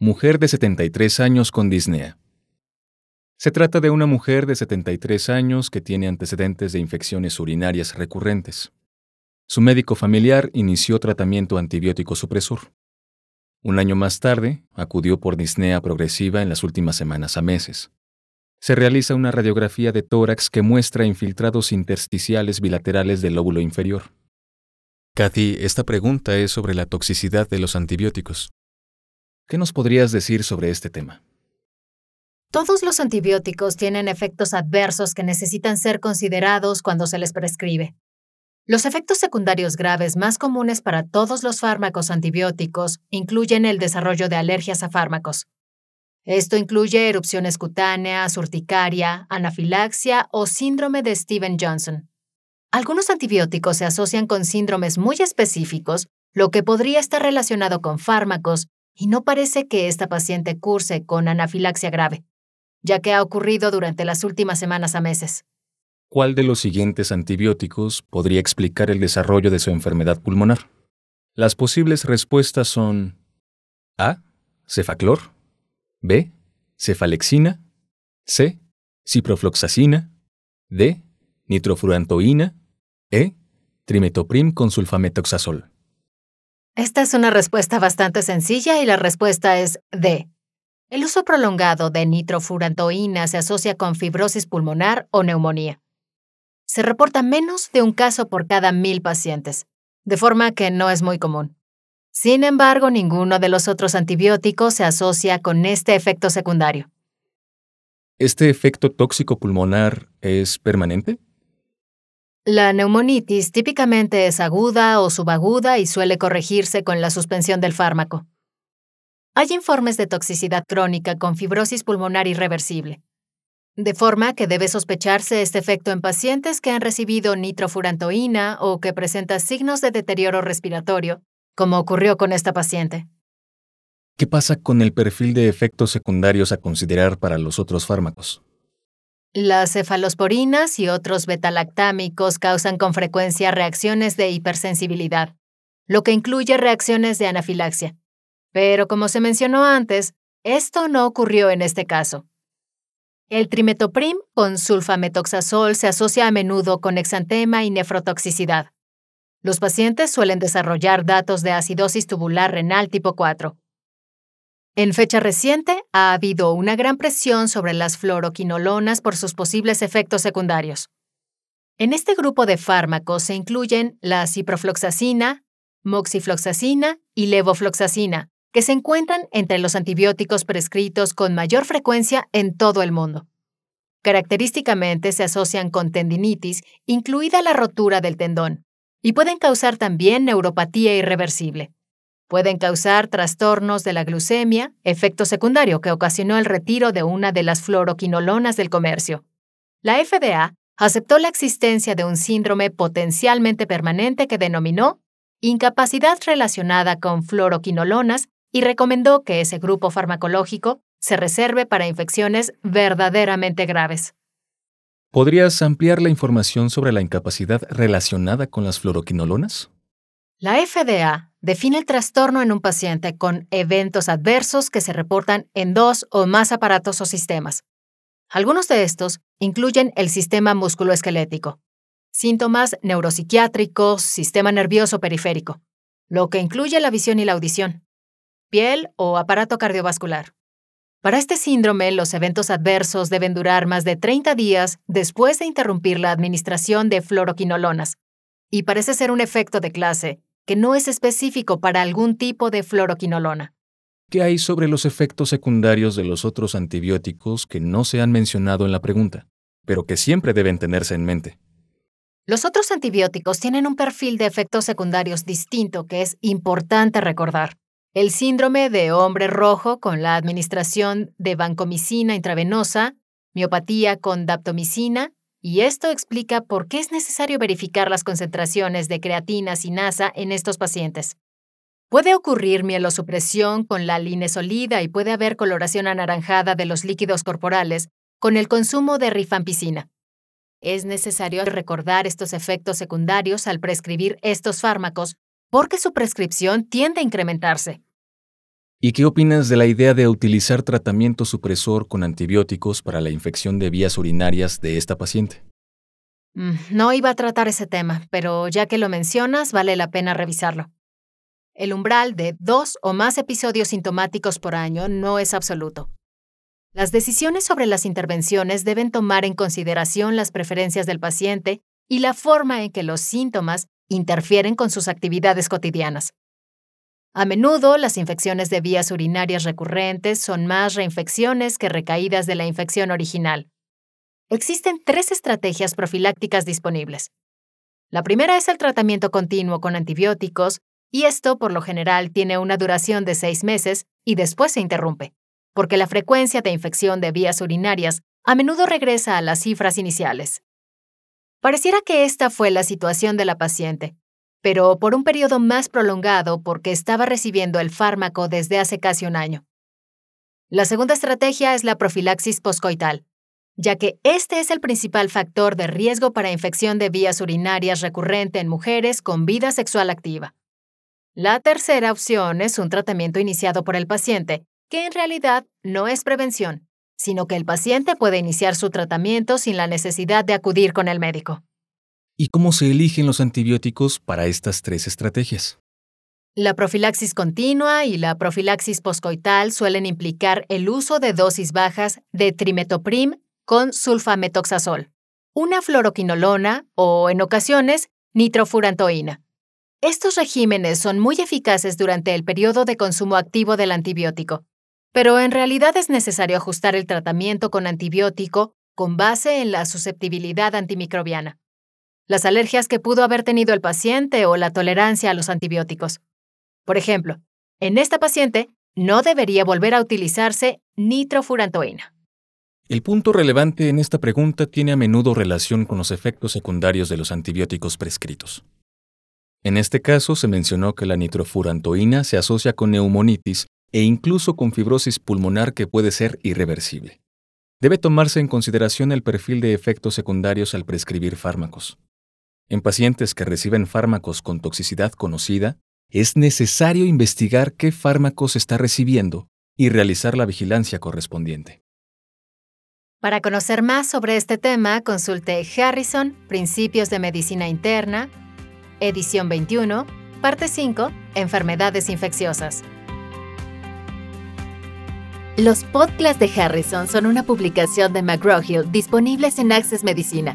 Mujer de 73 años con disnea. Se trata de una mujer de 73 años que tiene antecedentes de infecciones urinarias recurrentes. Su médico familiar inició tratamiento antibiótico supresor. Un año más tarde, acudió por disnea progresiva en las últimas semanas a meses. Se realiza una radiografía de tórax que muestra infiltrados intersticiales bilaterales del lóbulo inferior. Kathy, esta pregunta es sobre la toxicidad de los antibióticos. ¿Qué nos podrías decir sobre este tema? Todos los antibióticos tienen efectos adversos que necesitan ser considerados cuando se les prescribe. Los efectos secundarios graves más comunes para todos los fármacos antibióticos incluyen el desarrollo de alergias a fármacos. Esto incluye erupciones cutáneas, urticaria, anafilaxia o síndrome de Steven Johnson. Algunos antibióticos se asocian con síndromes muy específicos, lo que podría estar relacionado con fármacos y no parece que esta paciente curse con anafilaxia grave, ya que ha ocurrido durante las últimas semanas a meses. ¿Cuál de los siguientes antibióticos podría explicar el desarrollo de su enfermedad pulmonar? Las posibles respuestas son A. Cefaclor B. Cefalexina C. Ciprofloxacina D. Nitrofurantoína E. Trimetoprim con sulfametoxazol. Esta es una respuesta bastante sencilla y la respuesta es D. El uso prolongado de nitrofurantoína se asocia con fibrosis pulmonar o neumonía. Se reporta menos de un caso por cada mil pacientes, de forma que no es muy común. Sin embargo, ninguno de los otros antibióticos se asocia con este efecto secundario. ¿Este efecto tóxico pulmonar es permanente? La neumonitis típicamente es aguda o subaguda y suele corregirse con la suspensión del fármaco. Hay informes de toxicidad crónica con fibrosis pulmonar irreversible, de forma que debe sospecharse este efecto en pacientes que han recibido nitrofurantoína o que presentan signos de deterioro respiratorio, como ocurrió con esta paciente. ¿Qué pasa con el perfil de efectos secundarios a considerar para los otros fármacos? Las cefalosporinas y otros betalactámicos causan con frecuencia reacciones de hipersensibilidad, lo que incluye reacciones de anafilaxia. Pero como se mencionó antes, esto no ocurrió en este caso. El trimetoprim con sulfametoxazol se asocia a menudo con exantema y nefrotoxicidad. Los pacientes suelen desarrollar datos de acidosis tubular renal tipo 4, en fecha reciente, ha habido una gran presión sobre las fluoroquinolonas por sus posibles efectos secundarios. En este grupo de fármacos se incluyen la ciprofloxacina, moxifloxacina y levofloxacina, que se encuentran entre los antibióticos prescritos con mayor frecuencia en todo el mundo. Característicamente se asocian con tendinitis, incluida la rotura del tendón, y pueden causar también neuropatía irreversible. Pueden causar trastornos de la glucemia, efecto secundario que ocasionó el retiro de una de las fluoroquinolonas del comercio. La FDA aceptó la existencia de un síndrome potencialmente permanente que denominó incapacidad relacionada con fluoroquinolonas y recomendó que ese grupo farmacológico se reserve para infecciones verdaderamente graves. ¿Podrías ampliar la información sobre la incapacidad relacionada con las fluoroquinolonas? La FDA define el trastorno en un paciente con eventos adversos que se reportan en dos o más aparatos o sistemas. Algunos de estos incluyen el sistema musculoesquelético, síntomas neuropsiquiátricos, sistema nervioso periférico, lo que incluye la visión y la audición, piel o aparato cardiovascular. Para este síndrome, los eventos adversos deben durar más de 30 días después de interrumpir la administración de fluoroquinolonas, y parece ser un efecto de clase que no es específico para algún tipo de fluoroquinolona. ¿Qué hay sobre los efectos secundarios de los otros antibióticos que no se han mencionado en la pregunta, pero que siempre deben tenerse en mente? Los otros antibióticos tienen un perfil de efectos secundarios distinto que es importante recordar. el síndrome de hombre rojo con la administración de vancomicina intravenosa, miopatía con daptomicina, y esto explica por qué es necesario verificar las concentraciones de creatina sinasa en estos pacientes. Puede ocurrir mielosupresión con la linesolida y puede haber coloración anaranjada de los líquidos corporales con el consumo de rifampicina. Es necesario recordar estos efectos secundarios al prescribir estos fármacos porque su prescripción tiende a incrementarse. ¿Y qué opinas de la idea de utilizar tratamiento supresor con antibióticos para la infección de vías urinarias de esta paciente? Mm, no iba a tratar ese tema, pero ya que lo mencionas, vale la pena revisarlo. El umbral de dos o más episodios sintomáticos por año no es absoluto. Las decisiones sobre las intervenciones deben tomar en consideración las preferencias del paciente y la forma en que los síntomas interfieren con sus actividades cotidianas. A menudo, las infecciones de vías urinarias recurrentes son más reinfecciones que recaídas de la infección original. Existen tres estrategias profilácticas disponibles. La primera es el tratamiento continuo con antibióticos, y esto por lo general tiene una duración de seis meses y después se interrumpe, porque la frecuencia de infección de vías urinarias a menudo regresa a las cifras iniciales. Pareciera que esta fue la situación de la paciente, pero por un periodo más prolongado porque estaba recibiendo el fármaco desde hace casi un año. La segunda estrategia es la profilaxis poscoital, ya que este es el principal factor de riesgo para infección de vías urinarias recurrente en mujeres con vida sexual activa. La tercera opción es un tratamiento iniciado por el paciente, que en realidad no es prevención, sino que el paciente puede iniciar su tratamiento sin la necesidad de acudir con el médico. ¿Y cómo se eligen los antibióticos para estas tres estrategias? La profilaxis continua y la profilaxis poscoital suelen implicar el uso de dosis bajas de trimetoprim con sulfametoxazol, una fluoroquinolona o, en ocasiones, nitrofurantoína. Estos regímenes son muy eficaces durante el periodo de consumo activo del antibiótico, pero en realidad es necesario ajustar el tratamiento con antibiótico con base en la susceptibilidad antimicrobiana, las alergias que pudo haber tenido el paciente o la tolerancia a los antibióticos. Por ejemplo, en esta paciente no debería volver a utilizarse nitrofurantoína. El punto relevante en esta pregunta tiene a menudo relación con los efectos secundarios de los antibióticos prescritos. En este caso se mencionó que la nitrofurantoína se asocia con neumonitis e incluso con fibrosis pulmonar que puede ser irreversible. Debe tomarse en consideración el perfil de efectos secundarios al prescribir fármacos. En pacientes que reciben fármacos con toxicidad conocida, es necesario investigar qué fármacos está recibiendo y realizar la vigilancia correspondiente. Para conocer más sobre este tema, consulte Harrison, Principios de Medicina Interna, edición 21, parte 5, Enfermedades infecciosas. Los podcasts de Harrison son una publicación de McGraw-Hill disponibles en Access Medicina,